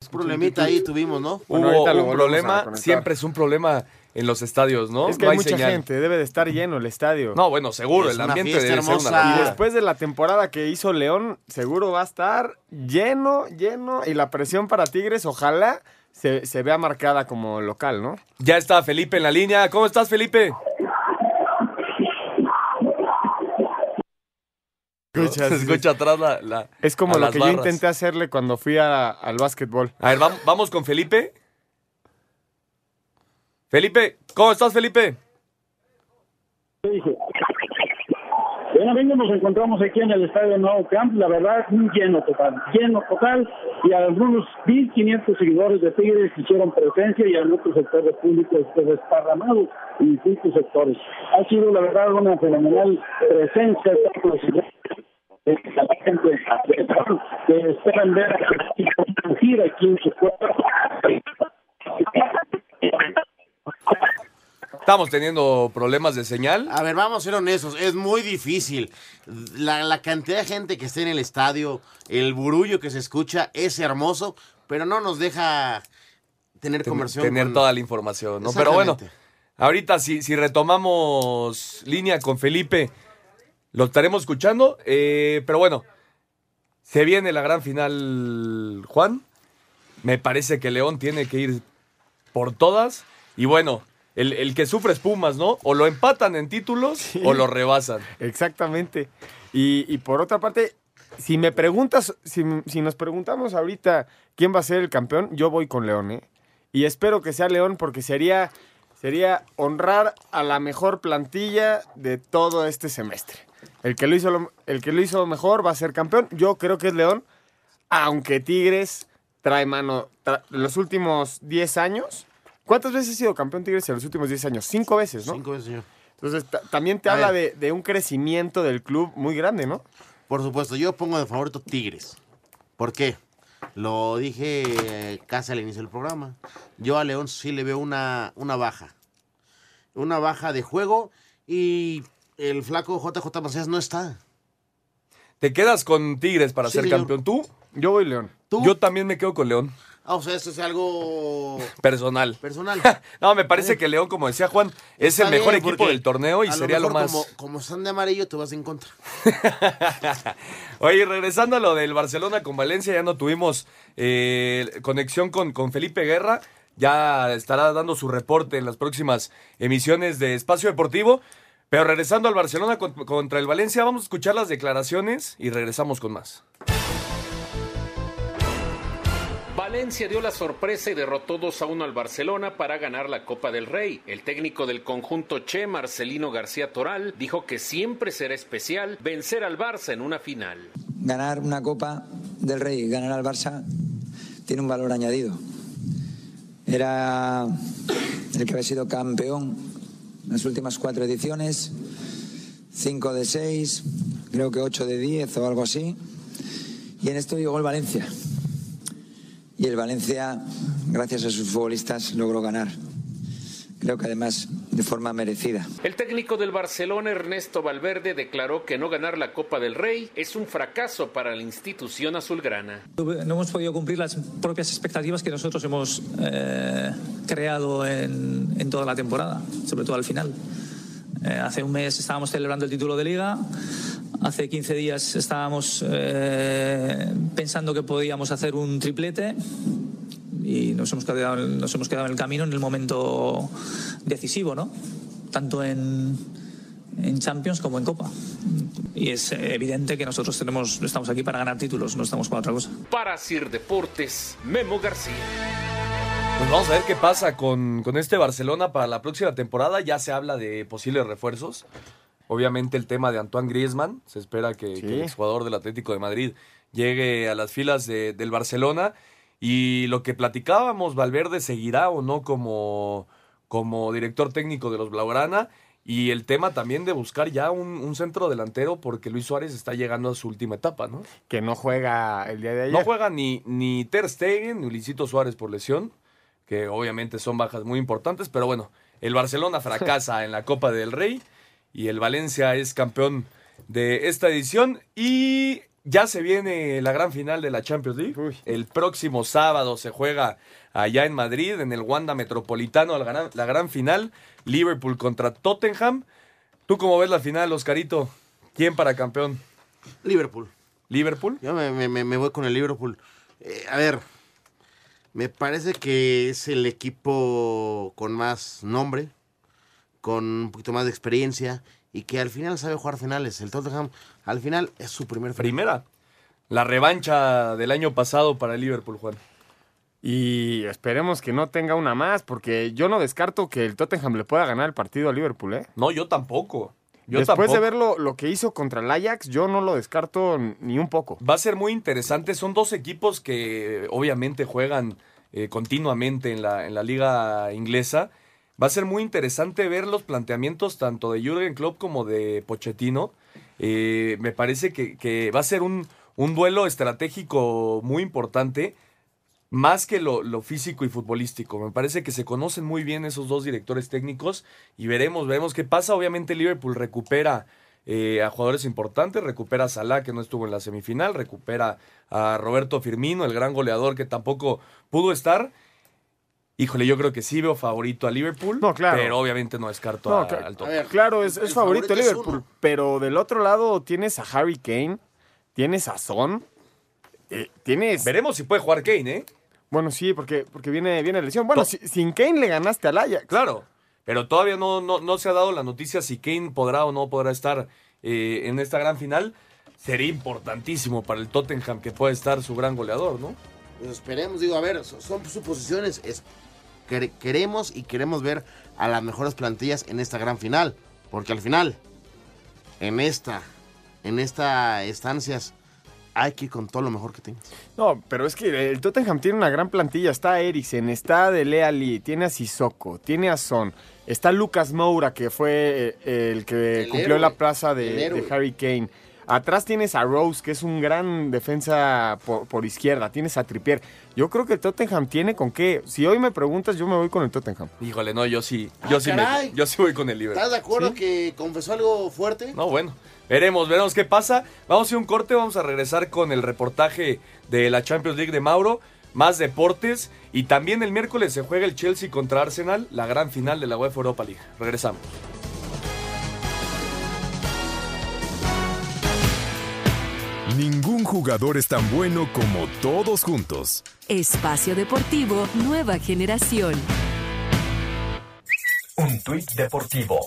Un problemita ahí tuvimos, ¿no? Bueno, Hubo ahorita lo un problema, siempre es un problema en los estadios, ¿no? Es que No hay mucha señal. gente, debe de estar lleno el estadio. No, bueno, seguro, Es el ambiente debe ser hermosa. Y después de la temporada que hizo León, seguro va a estar lleno, lleno. Y la presión para Tigres, ojalá se, se vea marcada como local, ¿no? Ya está Felipe en la línea. ¿Cómo estás, Felipe? Escucha, Se sí. escucha atrás la... la- Es como lo que yo intenté hacerle cuando fui a- al básquetbol. A ver, vam- vamos con Felipe. Felipe, ¿cómo estás, Felipe? Bueno, amigos, nos encontramos aquí en el estadio Nuevo Camp, la verdad, un lleno total, lleno total, y algunos 1.500 seguidores de Tigres hicieron presencia y en otros sectores públicos pues, desparramados en distintos sectores. Ha sido, la verdad, una fenomenal presencia de de la gente que esperan ver aquí en su pueblo. Estamos teniendo problemas de señal. A ver, vamos a ser honestos, es muy difícil. La, la cantidad de gente que está en el estadio, el burullo que se escucha es hermoso, pero no nos deja tener Ten- conversión. tener con- toda la información, ¿no? Pero bueno, ahorita si, si retomamos línea con Felipe, lo estaremos escuchando. eh, pero bueno, se viene la gran final, Juan. Me parece que León tiene que ir por todas. Y bueno, el, el que sufre es Pumas, ¿no? O lo empatan en títulos o lo rebasan. Exactamente. Y, y por otra parte, si me preguntas, si, si nos preguntamos ahorita quién va a ser el campeón, yo voy con León, ¿eh? Y espero que sea León porque sería, sería honrar a la mejor plantilla de todo este semestre. El que, lo hizo lo- el que lo hizo mejor va a ser campeón. Yo creo que es León, aunque Tigres trae mano. tra- los últimos 10 años. ¿Cuántas veces ha sido campeón Tigres en los últimos 10 años? Cinco veces, ¿no? Cinco veces, señor. Entonces, ta- también te A habla de, de un crecimiento del club muy grande, ¿no? Por supuesto, yo pongo de favorito Tigres. ¿Por qué? Lo dije casi al inicio del programa. Yo a León sí le veo una, una baja. Una baja de juego y el flaco JJ Macías no está. ¿Te quedas con Tigres para Sí, ser señor. campeón tú? Yo voy León. Yo también me quedo con León. Ah, o sea, eso es algo Personal. personal. no, me parece que León, como decía Juan, es Está el mejor bien, equipo del torneo y a sería lo mejor más. Como, como están de amarillo, te vas en contra. Oye, regresando a lo del Barcelona con Valencia, ya no tuvimos eh, conexión con, con Felipe Guerra. Ya estará dando su reporte en las próximas emisiones de Espacio Deportivo. Pero regresando al Barcelona con- contra el Valencia, vamos a escuchar las declaraciones y regresamos con más. Valencia dio la sorpresa y derrotó 2 a 1 al Barcelona para ganar la Copa del Rey. El técnico del conjunto Che, Marcelino García Toral, dijo que siempre será especial vencer al Barça en una final. Ganar una Copa del Rey ganar al Barça tiene un valor añadido. Era el que había sido campeón las últimas cuatro ediciones, 5 de 6, creo que 8 de 10 o algo así. Y en esto llegó el Valencia. Y el Valencia, gracias a sus futbolistas, logró ganar. Creo que además de forma merecida. El técnico del Barcelona, Ernesto Valverde, declaró que no ganar la Copa del Rey es un fracaso para la institución azulgrana. No hemos podido cumplir las propias expectativas que nosotros hemos eh, creado en, en, toda la temporada, sobre todo al final. Eh, hace un mes estábamos celebrando el título de liga, hace 15 días estábamos eh, pensando que podíamos hacer un triplete y nos hemos, quedado, nos hemos quedado en el camino en el momento decisivo, ¿no? Tanto en, Champions como en Copa. Y es evidente que nosotros tenemos, estamos aquí para ganar títulos, no estamos para otra cosa. Para Sir Deportes, Memo García. Pues vamos a ver qué pasa con, con este Barcelona para la próxima temporada. Ya se habla de posibles refuerzos. Obviamente el tema de Antoine Griezmann. Se espera que, sí. que el exjugador del Atlético de Madrid llegue a las filas de, del Barcelona. Y lo que platicábamos, Valverde seguirá o no como, como director técnico de los Blaugrana. Y el tema también de buscar ya un, un, centro delantero porque Luis Suárez está llegando a su última etapa, ¿no? Que no juega el día de ayer. No juega ni, ni Ter Stegen ni Luisito Suárez por lesión, que obviamente son bajas muy importantes, pero bueno, el Barcelona fracasa en la Copa del Rey y el Valencia es campeón de esta edición y ya se viene la gran final de la Champions League. Uy. El próximo sábado se juega allá en Madrid, en el Wanda Metropolitano, la gran, la gran final. Liverpool contra Tottenham. ¿Tú cómo ves la final, Oscarito? ¿Quién para campeón? Liverpool. ¿Liverpool? Yo me, me, me voy con el Liverpool. Eh, a ver, me parece que es el equipo con más nombre, con un poquito más de experiencia y que al final sabe jugar finales. El Tottenham al final es su primer final. Primera. La revancha del año pasado para el Liverpool, Juan. Y esperemos que no tenga una más, porque yo no descarto que el Tottenham le pueda ganar el partido a Liverpool, ¿eh? No, yo tampoco. Yo Después tampoco. de ver lo, lo, que hizo contra el Ajax, yo no lo descarto ni un poco. Va a ser muy interesante. Son dos equipos que obviamente juegan eh, continuamente en la, en la liga inglesa. Va a ser muy interesante ver los planteamientos tanto de Jürgen Klopp como de Pochettino. Eh, me parece que, que, va a ser un, un, duelo estratégico muy importante, más que lo, lo, físico y futbolístico. Me parece que se conocen muy bien esos dos directores técnicos y veremos, veremos qué pasa. Obviamente Liverpool recupera eh, a jugadores importantes, recupera a Salah que no estuvo en la semifinal, recupera a Roberto Firmino, el gran goleador que tampoco pudo estar. Híjole, yo creo que sí veo favorito a Liverpool. No, claro. Pero obviamente no descarto no, a, claro, al Tottenham. Claro, es, es favorito a Liverpool. Pero del otro lado tienes a Harry Kane, tienes a Son. Eh, tienes. Veremos si puede jugar Kane, ¿eh? Bueno, sí, porque, porque viene, viene lesión. Bueno, si, sin Kane le ganaste al Ajax. Claro. Pero todavía no, no, no se ha dado la noticia si Kane podrá o no podrá estar eh, en esta gran final. Sería importantísimo para el Tottenham que pueda estar su gran goleador, ¿no? Pues esperemos, digo, a ver, son suposiciones. Es, queremos y queremos ver a las mejores plantillas en esta gran final. Porque al final, en esta, en esta estancias, hay que ir con todo lo mejor que tengas. No, pero es que el Tottenham tiene una gran plantilla. Está Eriksen, está Dele Alli, tiene a Sissoko, tiene a Son. Está Lucas Moura, que fue eh, el que el cumplió héroe, la plaza de, de, Harry Kane. Atrás tienes a Rose, que es un gran defensa por, por, izquierda. Tienes a Trippier. Yo creo que el Tottenham tiene con qué. Si hoy me preguntas, yo me voy con el Tottenham. Híjole, no, yo sí. Yo, ah, sí, me, yo sí voy con el Liverpool. ¿Estás de acuerdo ¿Sí? que confesó algo fuerte? No, bueno. Veremos, veremos qué pasa. Vamos a hacer un corte, vamos a regresar con el reportaje de la Champions League de Mauro. Más deportes. Y también el miércoles se juega el Chelsea contra Arsenal, la gran final de la UEFA Europa League. Regresamos. Ningún jugador es tan bueno como todos juntos. Espacio Deportivo Nueva Generación. Un tuit deportivo.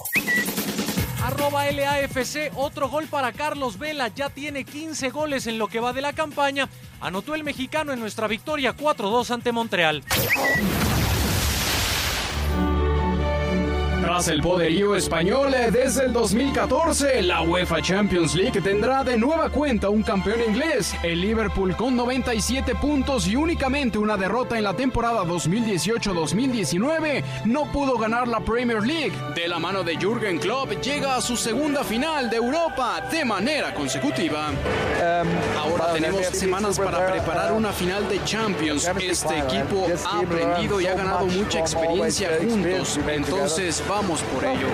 Arroba LAFC, otro gol para Carlos Vela, ya tiene 15 goles en lo que va de la campaña. Anotó el mexicano en nuestra victoria 4-2 ante Montreal. Tras el poderío español eh, desde el 2014, la UEFA Champions League tendrá de nueva cuenta un campeón inglés. El Liverpool con 97 puntos y únicamente una derrota en la temporada 2018-2019 no pudo ganar la Premier League. De la mano de Jürgen Klopp llega a su segunda final de Europa de manera consecutiva. Ahora tenemos semanas para preparar una final de Champions. Este equipo ha aprendido y ha ganado mucha experiencia juntos. Entonces vamos por ello.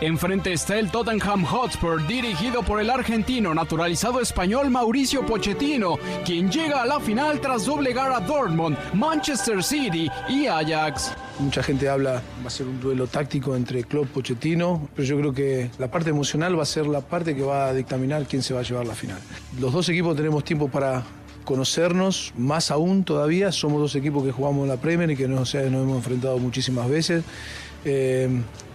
Enfrente está el Tottenham Hotspur, dirigido por el argentino naturalizado español Mauricio Pochettino, quien llega a la final tras doblegar a Dortmund, Manchester City y Ajax. Mucha gente habla, va a ser un duelo táctico entre Klopp y Pochettino, pero yo creo que la parte emocional va a ser la parte que va a dictaminar quién se va a llevar la final. Los dos equipos tenemos tiempo para conocernos, más aún todavía, somos dos equipos que jugamos en la Premier y que nos, nos hemos enfrentado muchísimas veces. Eh,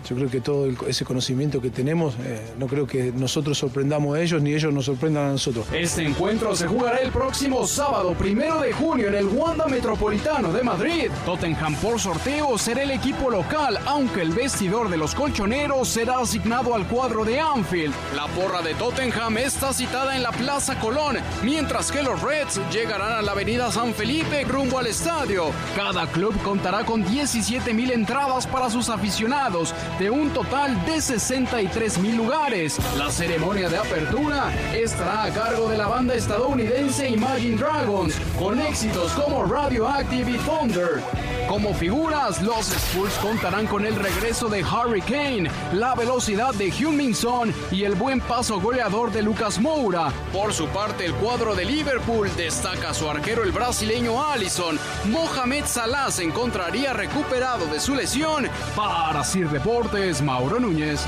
yo creo que todo ese conocimiento que tenemos, eh, no creo que nosotros sorprendamos a ellos ni ellos nos sorprendan a nosotros. Este encuentro se jugará el próximo sábado, primero de junio, en el Wanda Metropolitano de Madrid. Tottenham por sorteo será el equipo local, aunque el vestidor de los colchoneros será asignado al cuadro de Anfield. La porra de Tottenham está citada en la Plaza Colón, mientras que los Reds llegarán a la Avenida San Felipe rumbo al estadio. Cada club contará con 17 mil entradas para sus aficionados, de un total de 63 mil lugares. La ceremonia de apertura estará a cargo de la banda estadounidense Imagine Dragons, con éxitos como Radioactive y Thunder. Como figuras, los Spurs contarán con el regreso de Harry Kane, la velocidad de Heung-Min y el buen paso goleador de Lucas Moura. Por su parte, el cuadro de Liverpool destaca su arquero el brasileño Allison. Mohamed Salah se encontraría recuperado de su lesión. Para Sir Deportes, Mauro Núñez.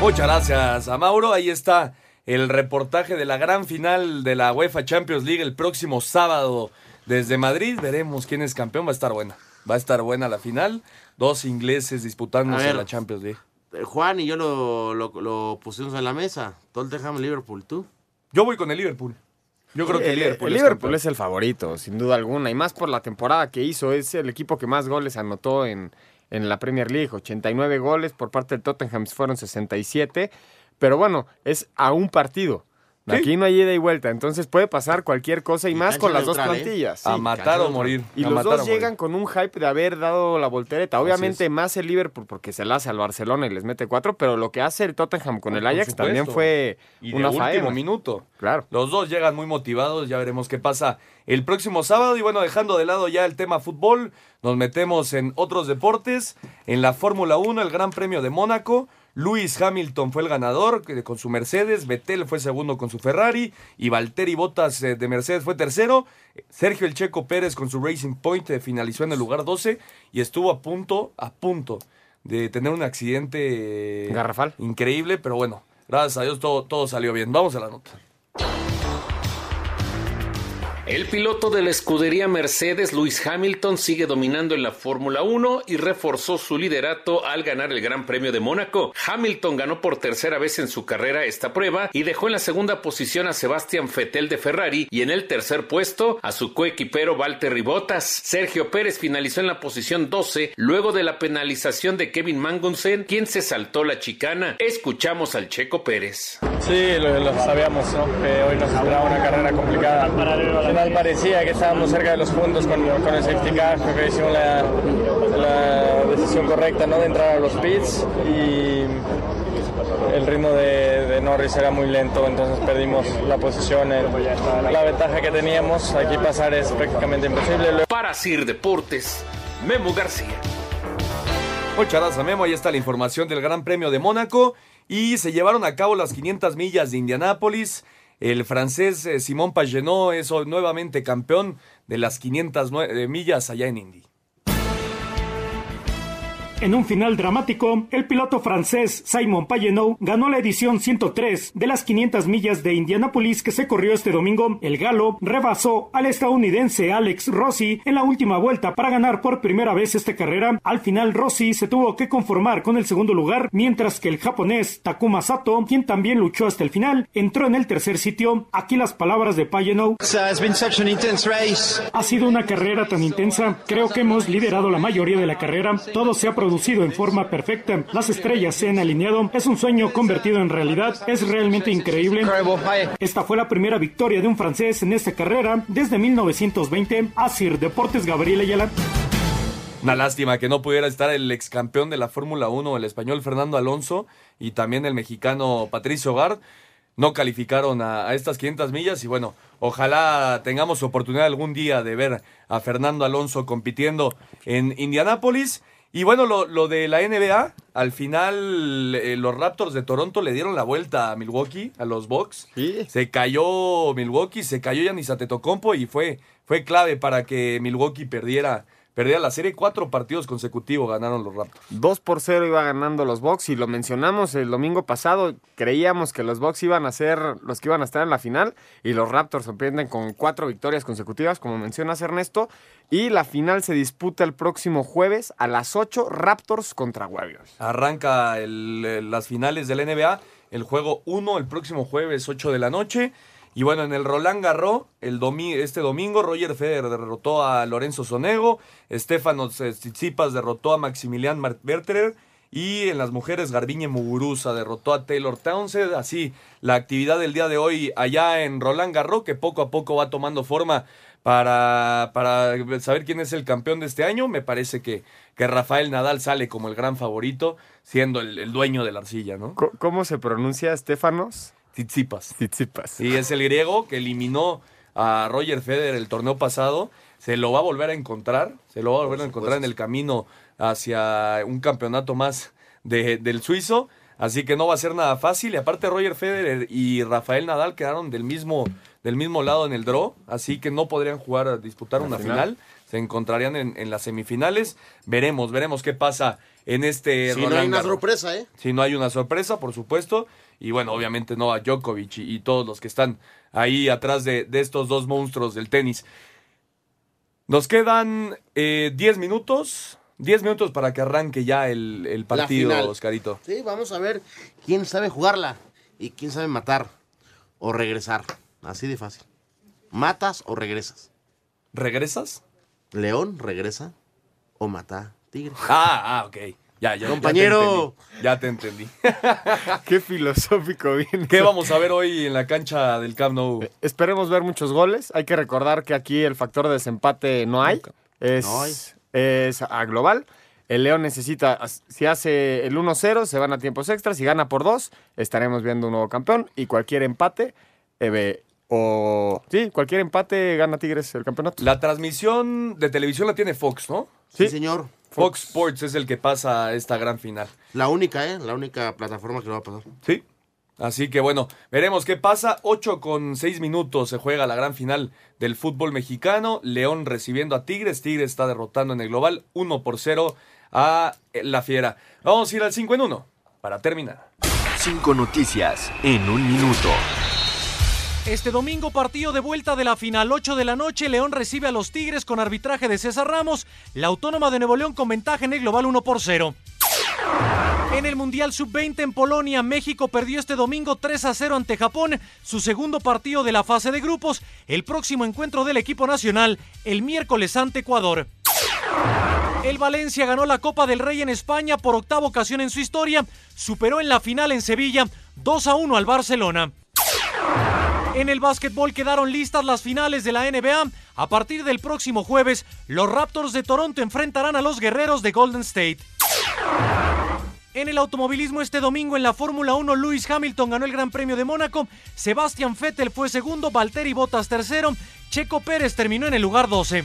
Muchas gracias a Mauro. Ahí está el reportaje de la gran final de la UEFA Champions League el próximo sábado desde Madrid. Veremos quién es campeón. Va a estar buena. Va a estar buena la final. Dos ingleses disputándose ver. la Champions League. Eh, Juan y yo lo, lo, lo pusimos en la mesa. Tottenham, Liverpool, ¿tú? Yo voy con el Liverpool. Yo creo que el Liverpool, el es Liverpool es el favorito, sin duda alguna. Y más por la temporada que hizo. Es el equipo que más goles anotó en, en la Premier League. 89 goles por parte del Tottenham fueron 67. Pero bueno, es a un partido. Sí. Aquí no hay ida y vuelta. Entonces puede pasar cualquier cosa y, más con las neutral, dos ¿eh? plantillas. A matar o morir. Y A los matar dos llegan con un hype de haber dado la voltereta. Obviamente más el Liverpool porque se la hace al Barcelona y les mete cuatro, pero lo que hace el Tottenham con el Ajax también fue y de una último faena. minuto. Claro. Los dos llegan muy motivados, ya veremos qué pasa el próximo sábado. Y bueno, dejando de lado ya el tema fútbol, nos metemos en otros deportes. En la Fórmula 1, el Gran Premio de Mónaco. Lewis Hamilton fue el ganador que- con su Mercedes, Vettel fue segundo con su Ferrari y Valtteri Bottas eh, de Mercedes fue tercero. Sergio El Checo Pérez con su Racing Point eh, finalizó en el lugar 12 y estuvo a punto, a punto de tener un accidente eh, Garrafal. increíble, pero bueno, gracias a Dios todo, todo salió bien. Vamos a la nota. El piloto de la escudería Mercedes, Lewis Hamilton, sigue dominando en la Fórmula 1 y reforzó su liderato al ganar el Gran Premio de Mónaco. Hamilton ganó por tercera vez en su carrera esta prueba y dejó en la segunda posición a Sebastián Vettel de Ferrari y en el tercer puesto a su coequipero Valtteri Bottas. Sergio Pérez finalizó en la posición 12 luego de la penalización de Kevin Magnussen, quien se saltó la chicana. Escuchamos al Checo Pérez. Sí, lo, lo sabíamos, ¿no? Que hoy nos esperaba una carrera complicada. Al final parecía que estábamos cerca de los puntos con, con el safety car, creo que hicimos la, la decisión correcta, ¿no? De entrar a los pits y el ritmo de, de Norris era muy lento, entonces perdimos la posición, el- la ventaja que teníamos. Aquí pasar es prácticamente imposible. Para Sir Deportes, Memo García. Muchas gracias, Memo. Ahí está la información del Gran Premio de Mónaco. Y se llevaron a cabo las 500 millas de Indianápolis. El francés eh, Simón Pagenaud es nuevamente campeón de las 500 nue- eh, millas allá en Indy. En un final dramático, el piloto francés Simon Pagenaud ganó la edición 103 de las 500 millas de Indianápolis que se corrió este domingo. El galo rebasó al estadounidense Alex Rossi en la última vuelta para ganar por primera vez esta carrera. Al final Rossi se tuvo que conformar con el segundo lugar, mientras que el japonés Takuma Sato, quien también luchó hasta el final, entró en el tercer sitio. Aquí las palabras de Pagenaud. Ha sido una carrera tan intensa. Creo que hemos liderado la mayoría de la carrera. Todo se ha producido en forma perfecta. Las estrellas se han alineado. Es un sueño convertido en realidad. Es realmente increíble. Esta fue la primera victoria de un francés en esta carrera desde 1920. Asir Deportes Gabriel Ayala. Una lástima que no pudiera estar el ex campeón de la Fórmula 1, el español Fernando Alonso, y también el mexicano Patricio Gard. No calificaron a, a, estas 500 millas y bueno, ojalá tengamos oportunidad algún día de ver a Fernando Alonso compitiendo en Indianápolis. Y bueno, lo, lo de la NBA, al final eh, los Raptors de Toronto le dieron la vuelta a Milwaukee, a los Bucks. Se cayó Milwaukee, se cayó Giannis Antetokounmpo y fue, fue clave para que Milwaukee perdiera Perdía la serie, cuatro partidos consecutivos ganaron los Raptors. 2 por 0 iba ganando los Bucks y lo mencionamos el domingo pasado. Creíamos que los Bucks iban a ser los que iban a estar en la final y los Raptors sorprenden con cuatro victorias consecutivas, como mencionas Ernesto. Y la final se disputa el próximo jueves a las 8, Raptors contra Warriors. Arranca el, las finales del NBA, el juego 1 el próximo jueves 8 de la noche. Y bueno, en el Roland Garros, el domi este domingo, Roger Federer derrotó a Lorenzo Sonego, Stefanos Tsitsipas derrotó a Maximilian Berterer y en las mujeres Garbiñe Muguruza derrotó a Taylor Townsend. Así, la actividad del día de hoy allá en Roland Garros, que poco a poco va tomando forma para, para saber quién es el campeón de este año. Me parece que, que Rafael Nadal sale como el gran favorito, siendo el, el dueño de la arcilla, ¿no? ¿Cómo se pronuncia Stefanos? Tsitsipas. Tsitsipas. Y es el griego que eliminó a Roger Federer el torneo pasado. Se lo va a volver a encontrar. Se lo va a volver a encontrar en el camino hacia un campeonato más de, del suizo. Así que no va a ser nada fácil. Y aparte Roger Federer y Rafael Nadal quedaron del mismo, del mismo lado en el draw. Así que no podrían jugar a disputar una final. final. Se encontrarían en, en, las semifinales. Veremos, veremos qué pasa en este Si no hay una sorpresa, ¿eh? Si no hay una sorpresa, por supuesto. Y bueno, obviamente no a Djokovic y, y todos los que están ahí atrás de, de, estos dos monstruos del tenis. Nos quedan 10 eh, minutos. 10 minutos para que arranque ya el, el partido, Oscarito. Sí, vamos a ver quién sabe jugarla y quién sabe matar o regresar. Así de fácil. ¿Matas o regresas? ¿Regresas? León regresa o mata Tigre. Ah, ah, ok. Ya, ya, Compañero. Ya te entendí. Ya te entendí. Qué filosófico viene. ¿Qué vamos a ver hoy en la cancha del Camp Nou? Esperemos ver muchos goles. Hay que recordar que aquí el factor de desempate no hay. Es, No hay. es a global. El León necesita, si hace el 1-0, se van a tiempos extras. Si gana por 2, estaremos viendo un nuevo campeón. Y cualquier empate, eh, o. Sí, cualquier empate gana Tigres el campeonato. La transmisión de televisión la tiene Fox, ¿no? Sí, señor. Fox Sports es el que pasa esta gran final. La única, ¿eh? La única plataforma que lo va a pasar. Sí. Así que bueno, veremos qué pasa. 8 con 6 minutos se juega la gran final del fútbol mexicano. León recibiendo a Tigres. Tigres está derrotando en el global 1 por 0 a la Fiera. Vamos a ir al 5 en 1 para terminar. Cinco noticias en un minuto. Este domingo partido de vuelta de la final 8 de la noche, León recibe a los Tigres con arbitraje de César Ramos, la Autónoma de Nuevo León con ventaja en el global 1 por 0. En el Mundial Sub-20 en Polonia, México perdió este domingo 3 a 0 ante Japón, su segundo partido de la fase de grupos, el próximo encuentro del equipo nacional el miércoles ante Ecuador. El Valencia ganó la Copa del Rey en España por octava ocasión en su historia, superó en la final en Sevilla 2 a 1 al Barcelona. En el básquetbol quedaron listas las finales de la NBA. A partir del próximo jueves, los Raptors de Toronto enfrentarán a los guerreros de Golden State. En el automovilismo este domingo en la Fórmula 1, Lewis Hamilton ganó el Gran Premio de Mónaco, Sebastian Vettel fue segundo, Valtteri Bottas tercero, Checo Pérez terminó en el lugar 12.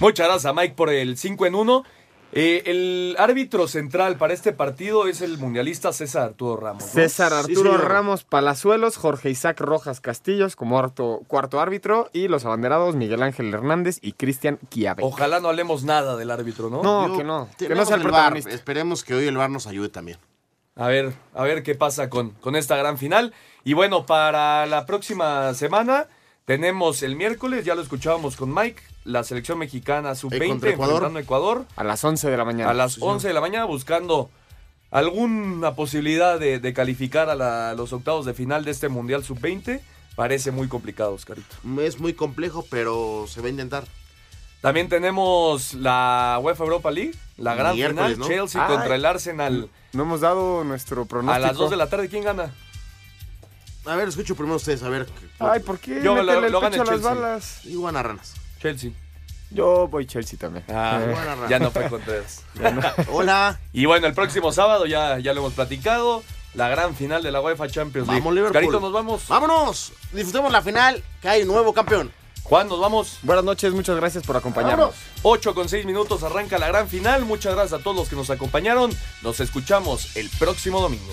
Muchas gracias, Mike, por el 5 en 1. Eh, el árbitro central para este partido es el mundialista César Arturo Ramos. ¿no? César Arturo. Ramos Palazuelos, Jorge Isaac Rojas Castillos como cuarto, cuarto árbitro y los abanderados Miguel Ángel Hernández y Cristian Chiave. Ojalá no hablemos nada del árbitro, ¿no? No, Yo- que no. Que no sea el protagonista. Esperemos que hoy el VAR nos ayude también. A ver, a ver qué pasa con, con esta gran final. Y bueno, para la próxima semana tenemos el miércoles, ya lo escuchábamos con Mike, la selección mexicana Eh, sub-20 contra Ecuador. enfrentando a Ecuador. A las 11 de la mañana. A las 11 de la mañana buscando alguna posibilidad de, de calificar a, la- los octavos de final de este Mundial sub-20. Parece muy complicado, Oscarito. Es muy complejo, pero se va a intentar. También tenemos la UEFA Europa League, la gran Miércoles, final, ¿no? Chelsea Ay. contra el Arsenal. No hemos dado nuestro pronóstico. A las 2 de la tarde, ¿quién gana? A ver, escucho primero ustedes, a ver. Ay, ¿por qué? Yo lo- Métele el lo gana pecho a las Chelsea. balas. Igual a ranas. Chelsea. Yo voy Chelsea también. Ah, Eh, ya no fue Contreras. Hola. Y bueno, el próximo sábado ya, ya lo hemos platicado. La gran final de la UEFA Champions League. Vamos, Liverpool. Carito, nos vamos. ¡Vámonos! Disfrutemos la final, que hay nuevo campeón. Juan, nos vamos. Buenas noches, muchas gracias por acompañarnos. Vámonos. 8 con 6 minutos arranca la gran final. Muchas gracias a todos los que nos acompañaron. Nos escuchamos el próximo domingo.